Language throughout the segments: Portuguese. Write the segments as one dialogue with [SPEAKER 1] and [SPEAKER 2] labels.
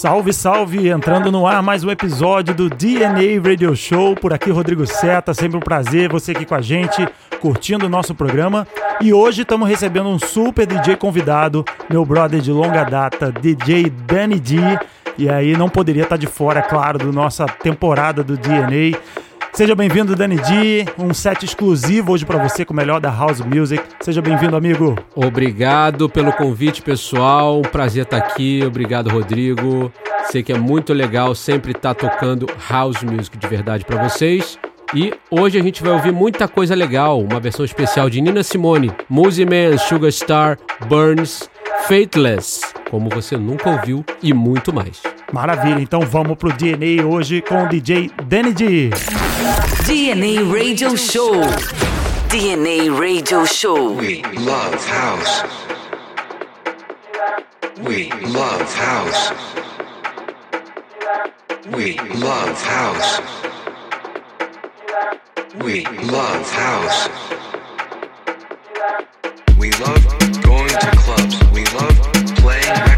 [SPEAKER 1] Salve, salve! Entrando no ar mais um episódio do DNA Radio Show. Por aqui, Rodrigo Seta. Sempre um prazer você aqui com a gente, curtindo o nosso programa. E hoje estamos recebendo um super DJ convidado, meu brother de longa data, DJ Danny D. E aí não poderia estar de fora, claro, da nossa temporada do DNA. Seja bem-vindo, Dani D. Um set exclusivo hoje para você com o melhor da House Music. Seja bem-vindo, amigo.
[SPEAKER 2] Obrigado pelo convite, pessoal. Um prazer estar aqui. Obrigado, Rodrigo. Sei que é muito legal sempre estar tocando House Music de verdade para vocês. E hoje a gente vai ouvir muita coisa legal, uma versão especial de Nina Simone, Muzi Man, Sugar Star, Burns, Faithless, como você nunca ouviu e muito mais.
[SPEAKER 1] Maravilha, então vamos pro DNA hoje com o DJ Danny D.
[SPEAKER 3] DNA Radio Show. DNA Radio Show.
[SPEAKER 4] We love house. We love house. We love house. We love house. We love to clubs. We love playing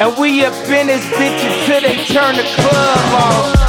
[SPEAKER 5] And we up in this bitch until they turn the club off.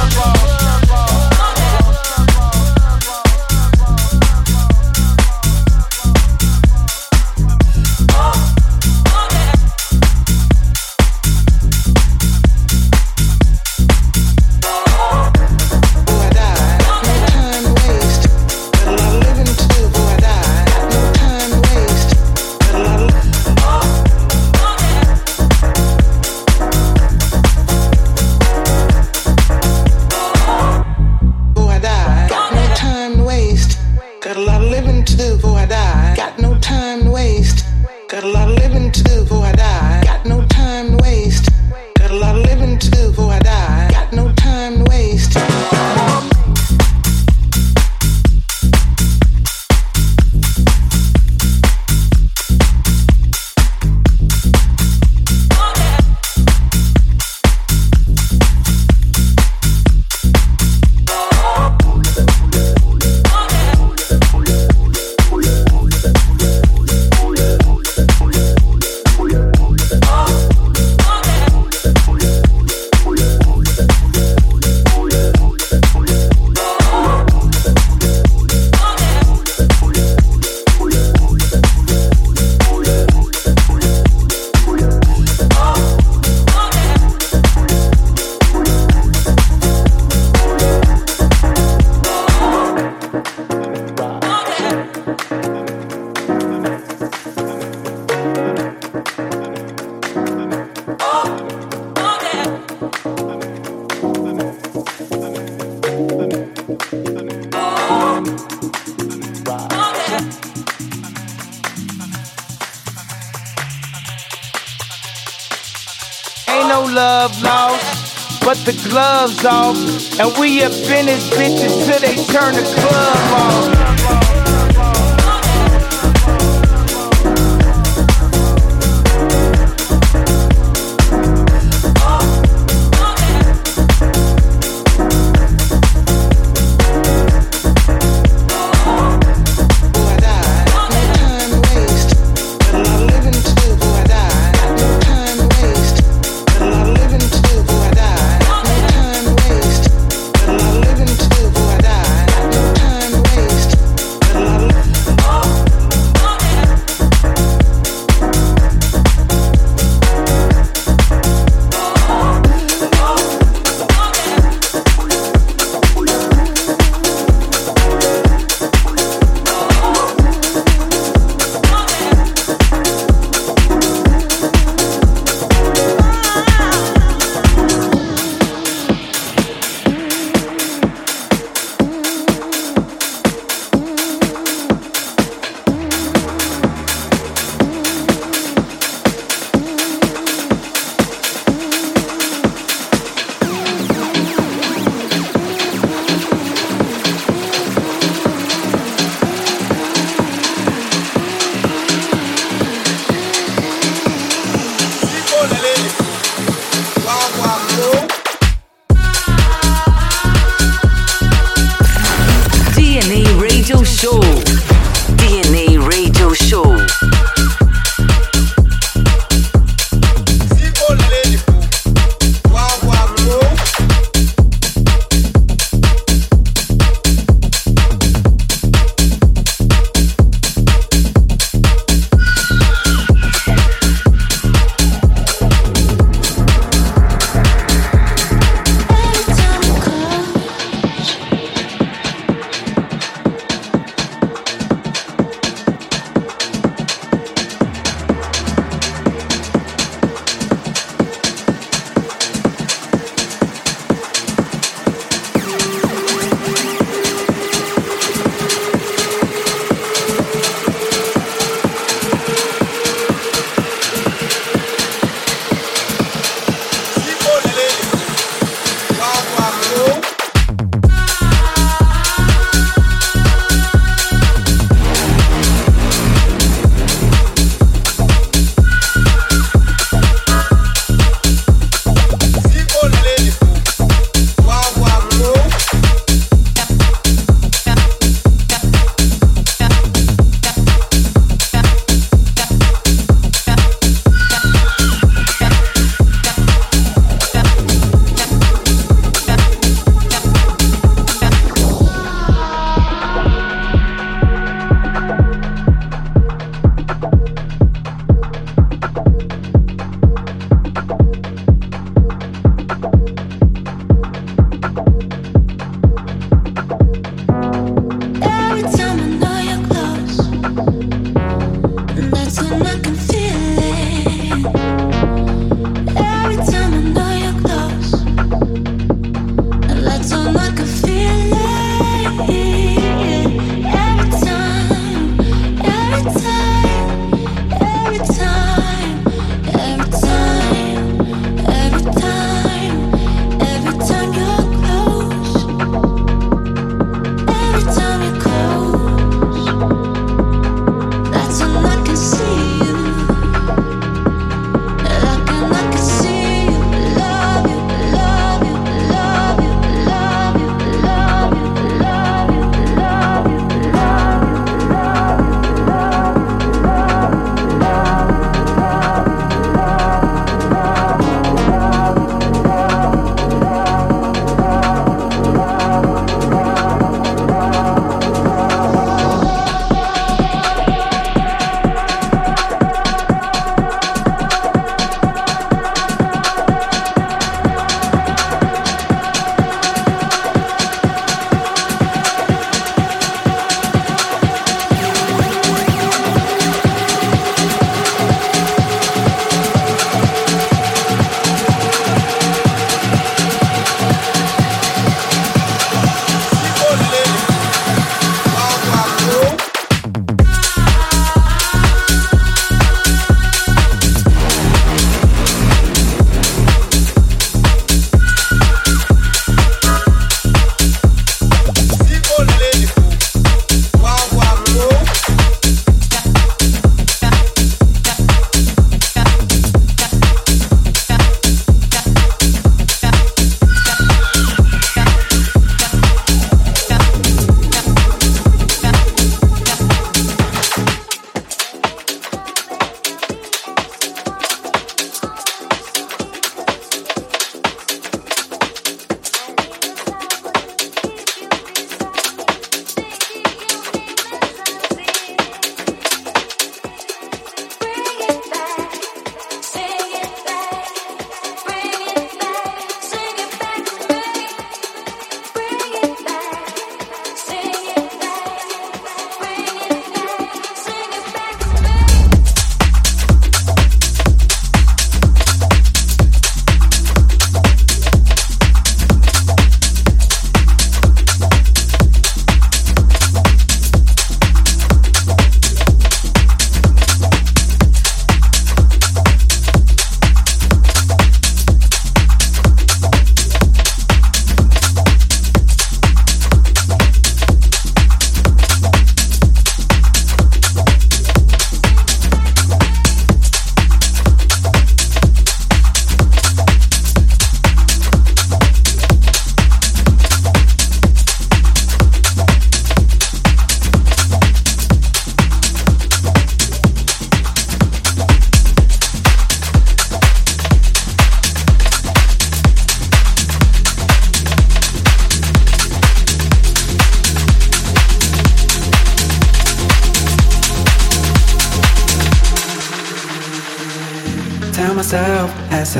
[SPEAKER 6] the gloves off. And we have finished bitches till they turn the club off.
[SPEAKER 3] show.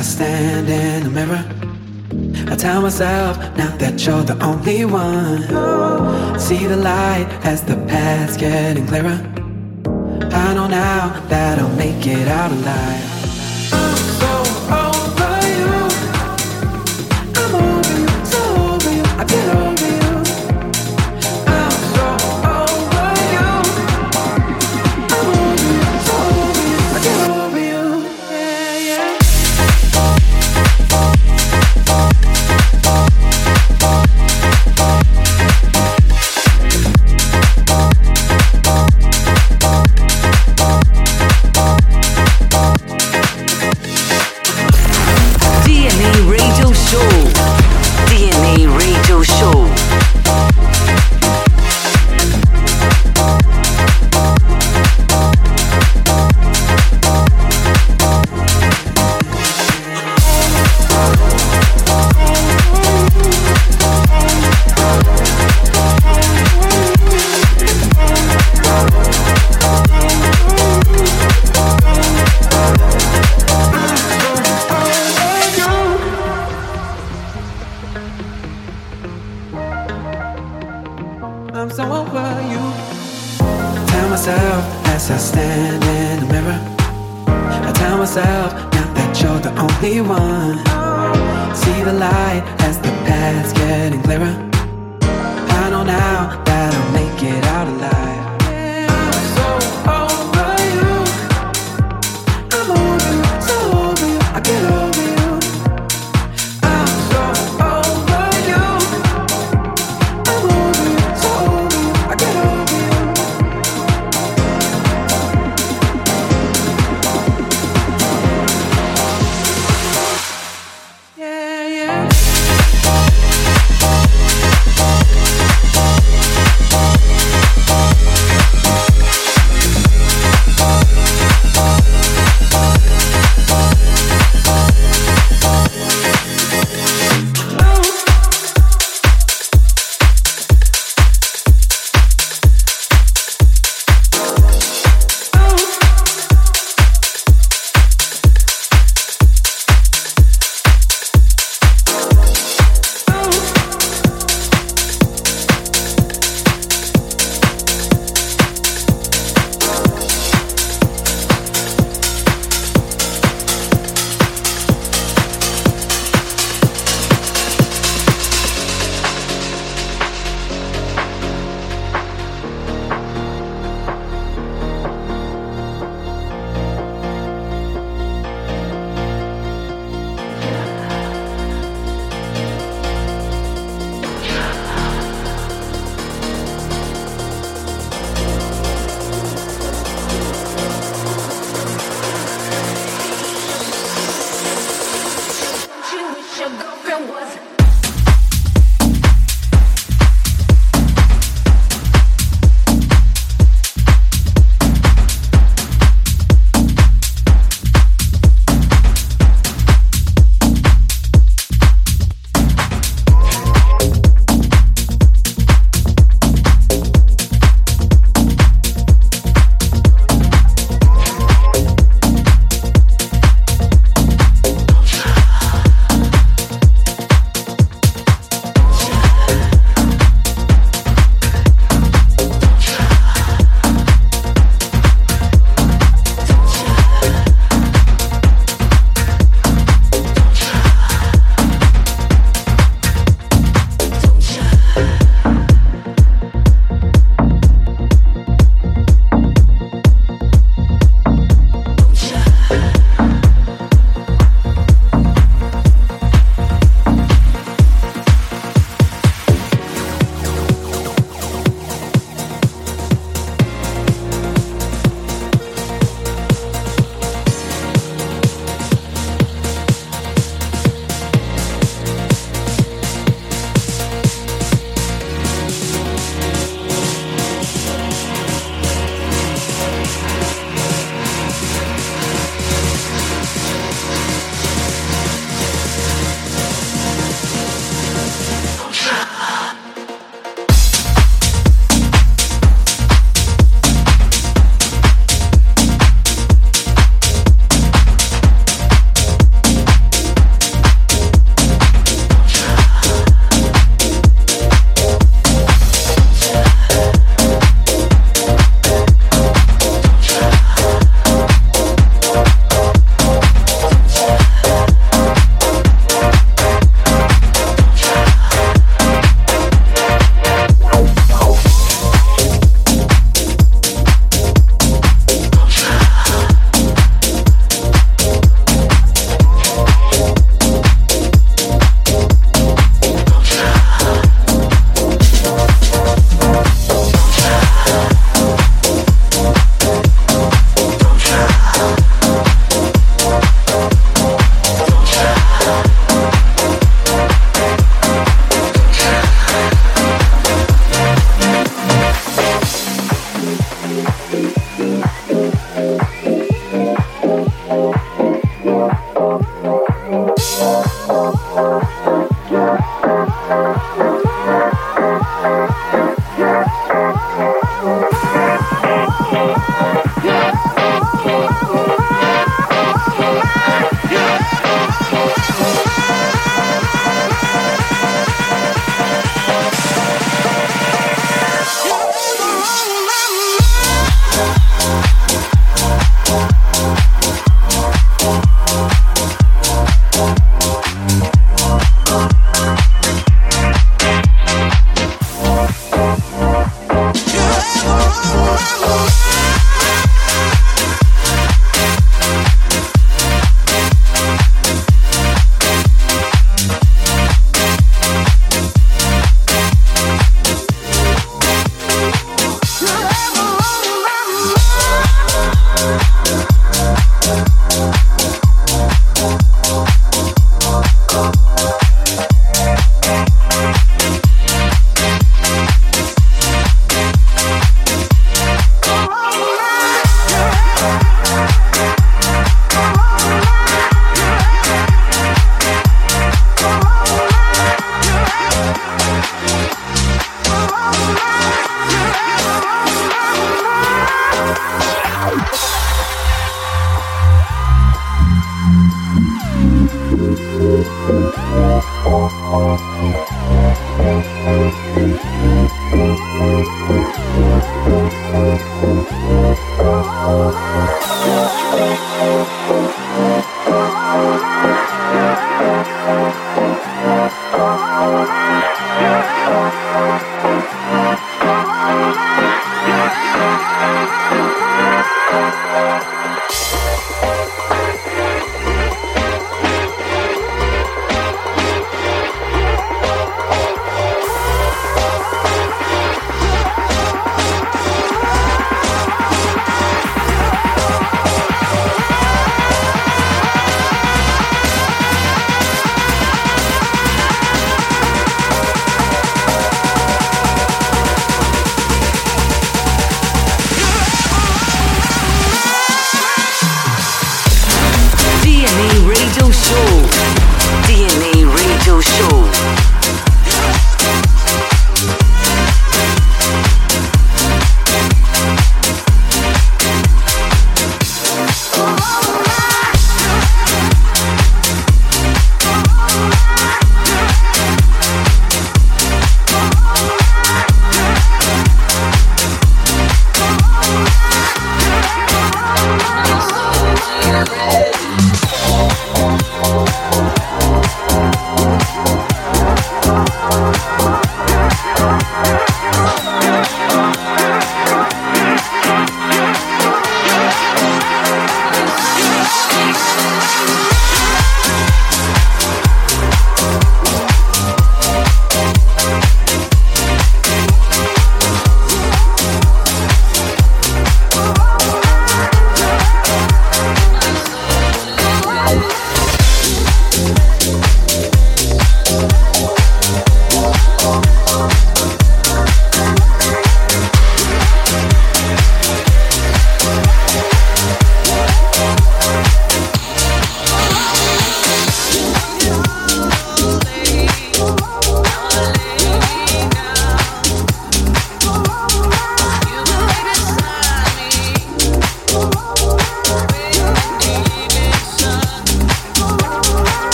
[SPEAKER 7] I stand in the mirror, I tell myself now that you're the only one. See the light as the path's getting clearer.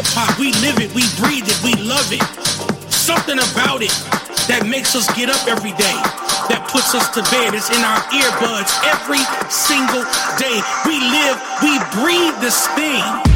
[SPEAKER 8] hip hop, we live it, we breathe it, we love it. Something about it that makes us get up every day, that puts us to bed. It's in our earbuds every single day. We live, we breathe this thing.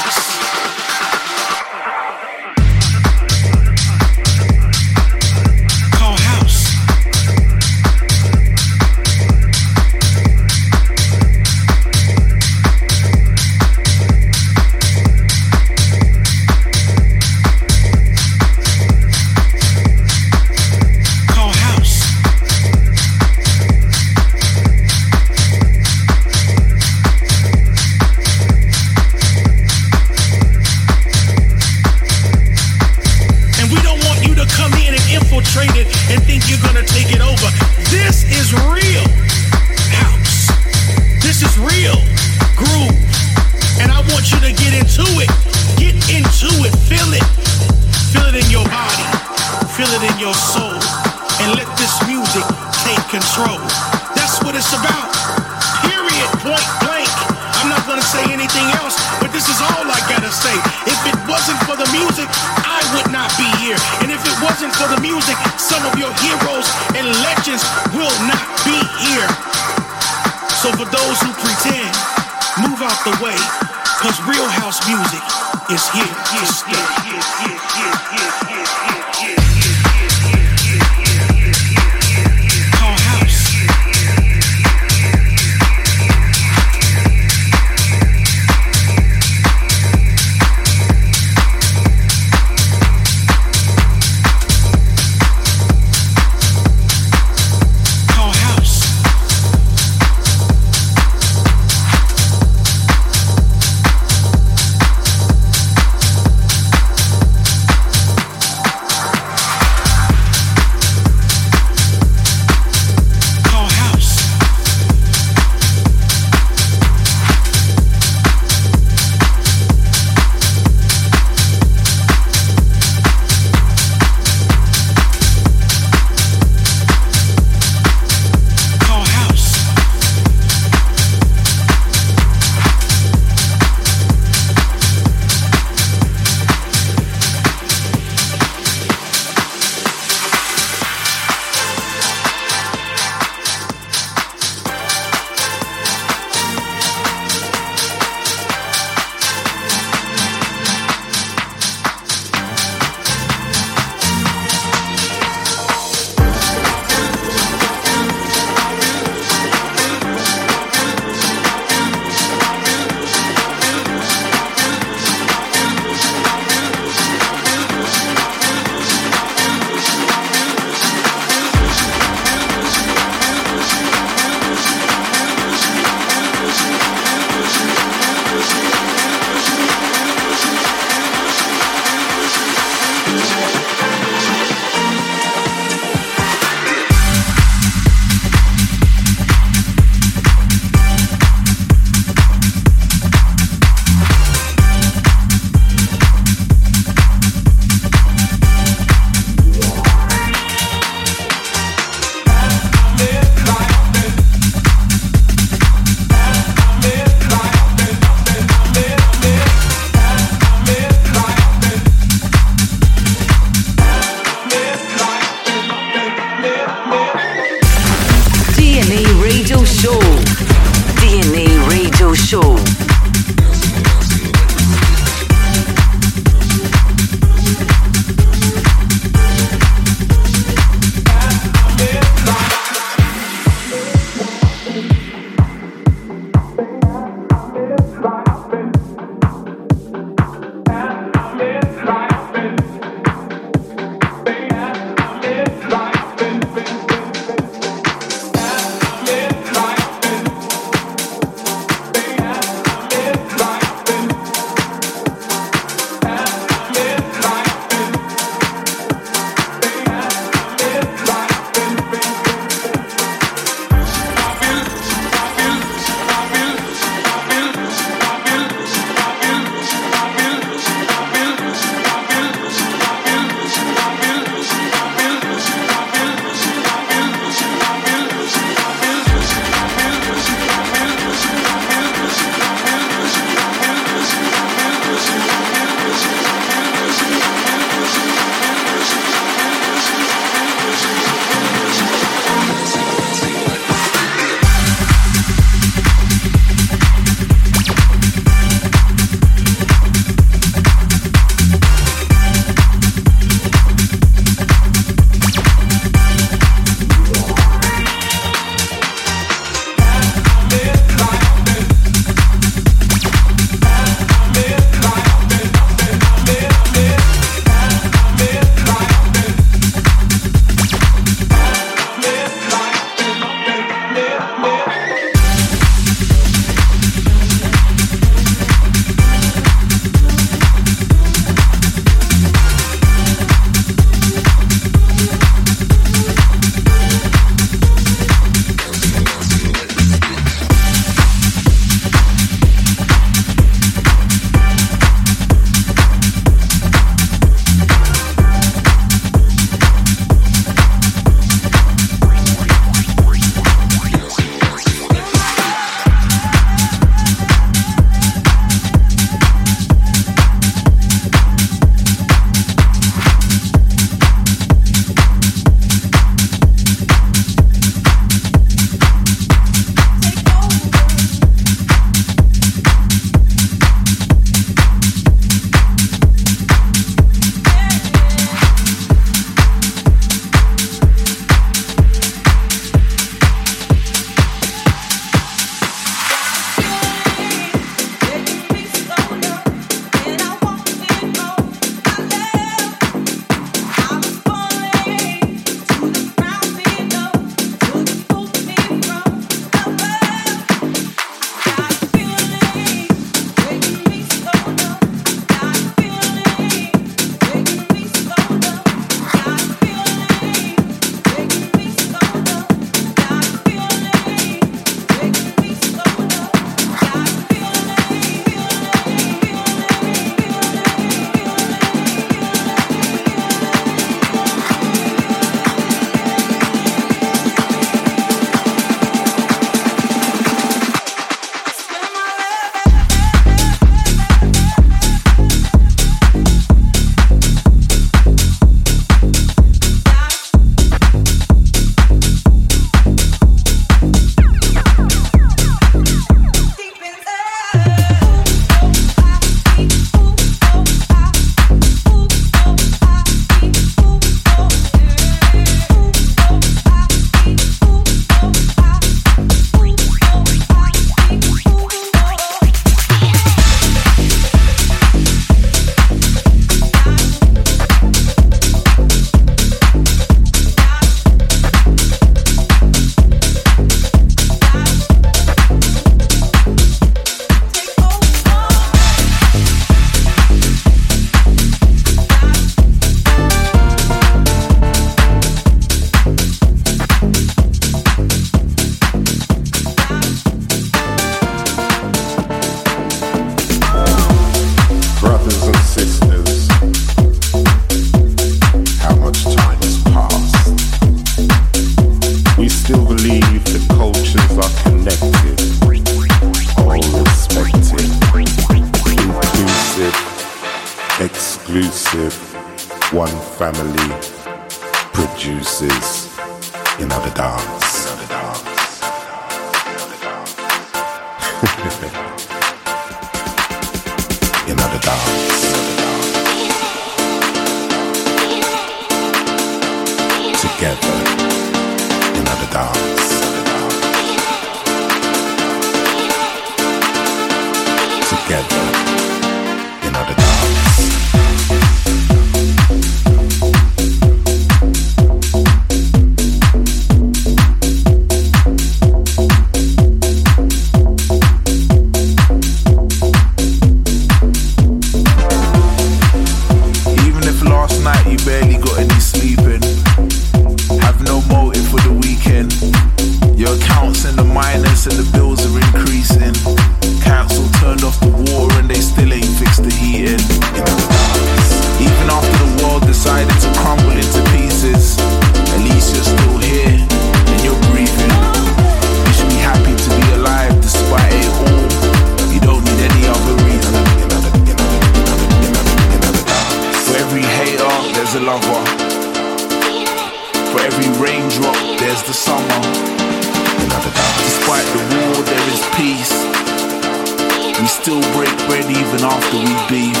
[SPEAKER 9] Bread even after we beef.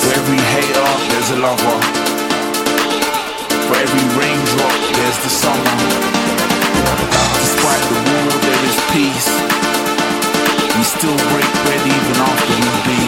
[SPEAKER 9] For every hater, there's a lover. For every raindrop, there's the summer. Despite the war, there is peace. We still break bread even after we beef.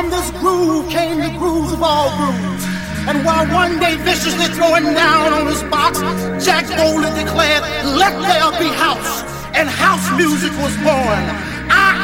[SPEAKER 10] From this groove came the grooves of all grooves. And while one day viciously throwing down on his box, Jack boldly declared, Let there be house. And house music was born.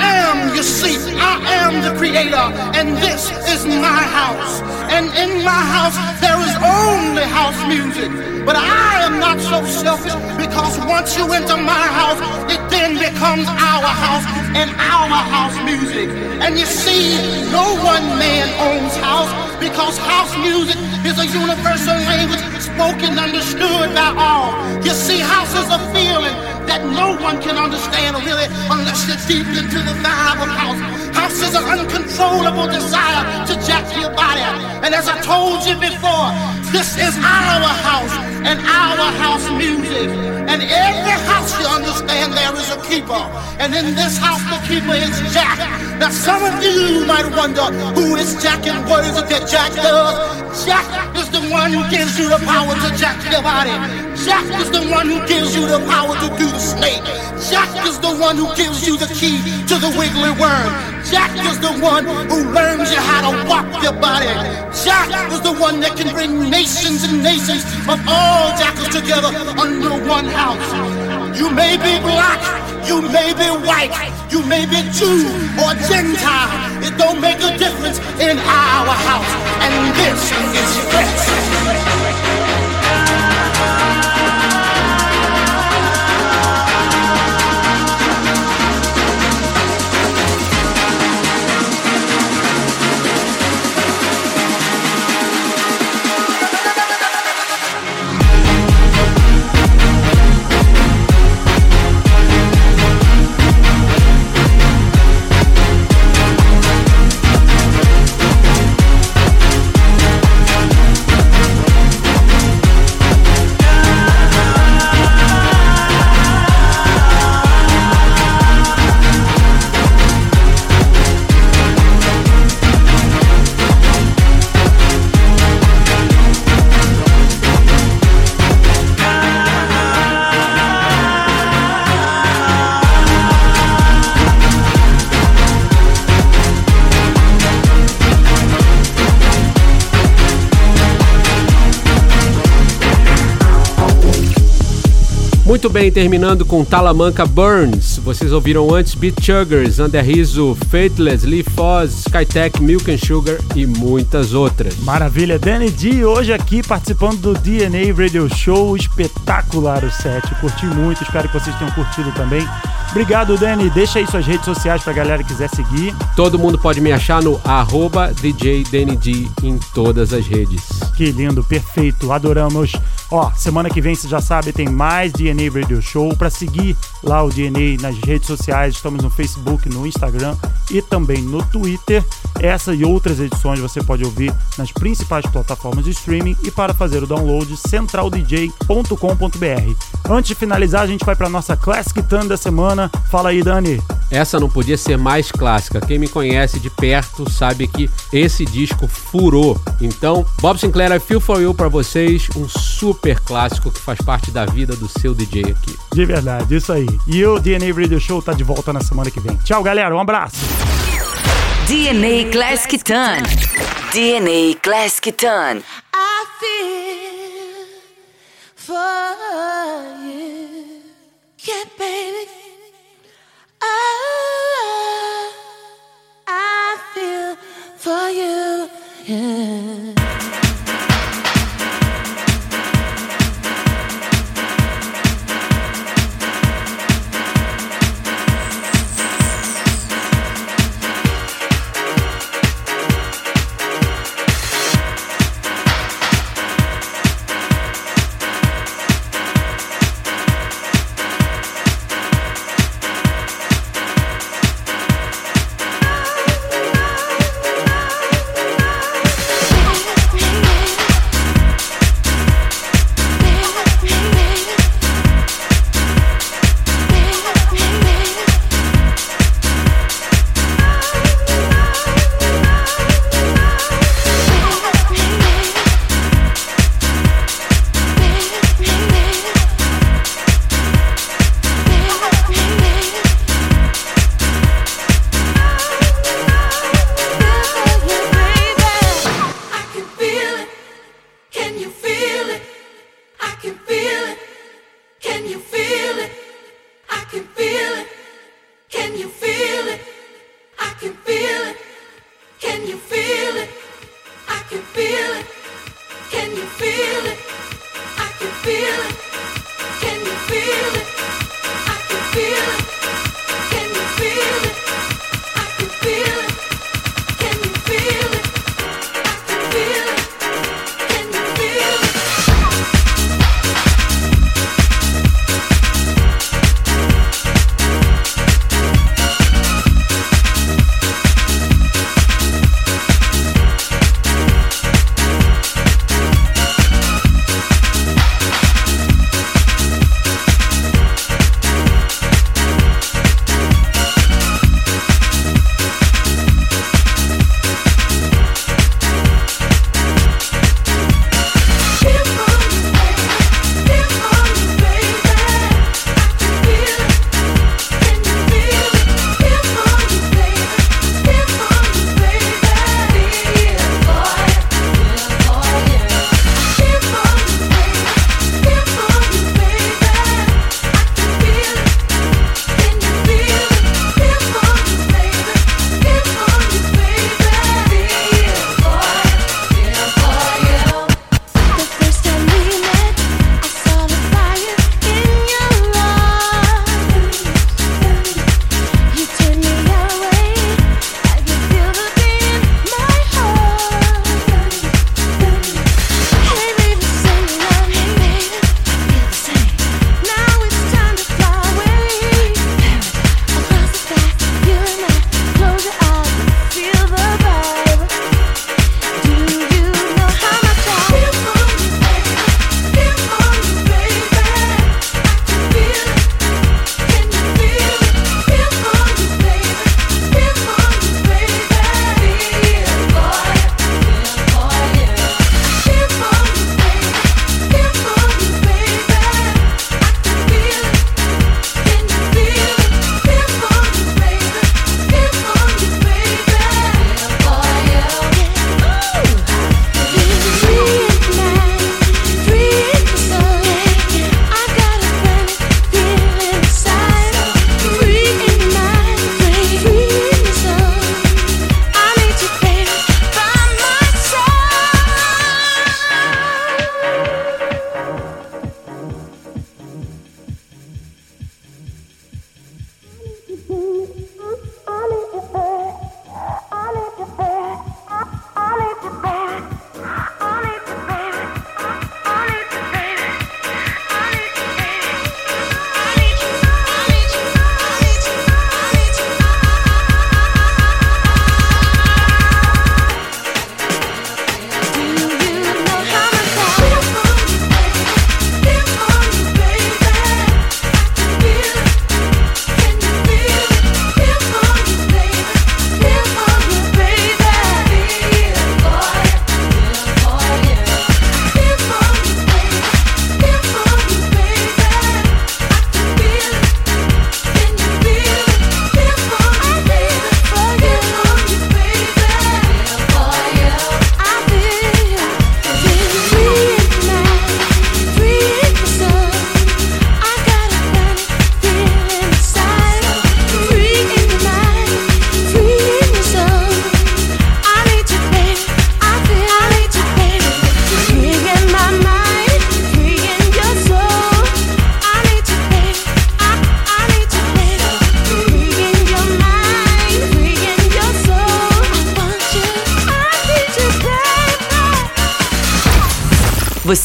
[SPEAKER 10] Am, you see, I am the creator, and this is my house. And in my house, there is only house music. But I am not so selfish because once you enter my house, it then becomes our house and our house music. And you see, no one man owns house because house music is a universal language spoken, understood by all. You see, house is a feeling that no one can understand really unless you're deep into the vibe of house. House is an uncontrollable desire to jack your body. And as I told you before, this is our house and our house music. And every house you understand there is a keeper. And in this house the keeper is Jack. Now some of you might wonder who is Jack and what is it that Jack does? Jack is the one who gives you the power to jack your body. Jack is the one who gives you the power to do the snake. Jack is the one who gives you the key to the wiggly worm. Jack is the one who learns you how to walk your body. Jack is the one that can bring nations and nations of all jackals together under one house. You may be black, you may be white, you may be Jew or Gentile. It don't make a difference in our house. And this is Flex.
[SPEAKER 2] Bem, terminando com Talamanca Burns. Vocês ouviram antes Beat Chuggers, Underriso, Fateless, Lee Foz, Skytech, Milk and Sugar e muitas outras.
[SPEAKER 1] Maravilha, Danny D hoje aqui participando do DNA Radio Show, espetacular o set, curti muito, espero que vocês tenham curtido também. Obrigado, Danny, deixa aí suas redes sociais pra galera que quiser seguir.
[SPEAKER 2] Todo mundo pode me achar no arroba DJ Danny D em todas as redes.
[SPEAKER 1] Que lindo, perfeito, adoramos. Ó, semana que vem, você já sabe, tem mais DNA Radio Show. Para seguir lá o DNA nas redes sociais, estamos no Facebook, no Instagram e também no Twitter. Essa e outras edições você pode ouvir nas principais plataformas de streaming e para fazer o download centraldj.com.br. Antes de finalizar, a gente vai para nossa Classic Tan da semana. Fala aí, Dani.
[SPEAKER 2] Essa não podia ser mais clássica. Quem me conhece de perto sabe que esse disco furou. Então, Bob Sinclair, I Feel For You para vocês, um super clássico que faz parte da vida do seu DJ aqui.
[SPEAKER 1] De verdade, isso aí. E o DNA Radio Show tá de volta na semana que vem. Tchau, galera. Um abraço.
[SPEAKER 3] DNA Classic Ton. DNA Classic Ton.
[SPEAKER 11] I feel for you. Yeah, baby. Yeah.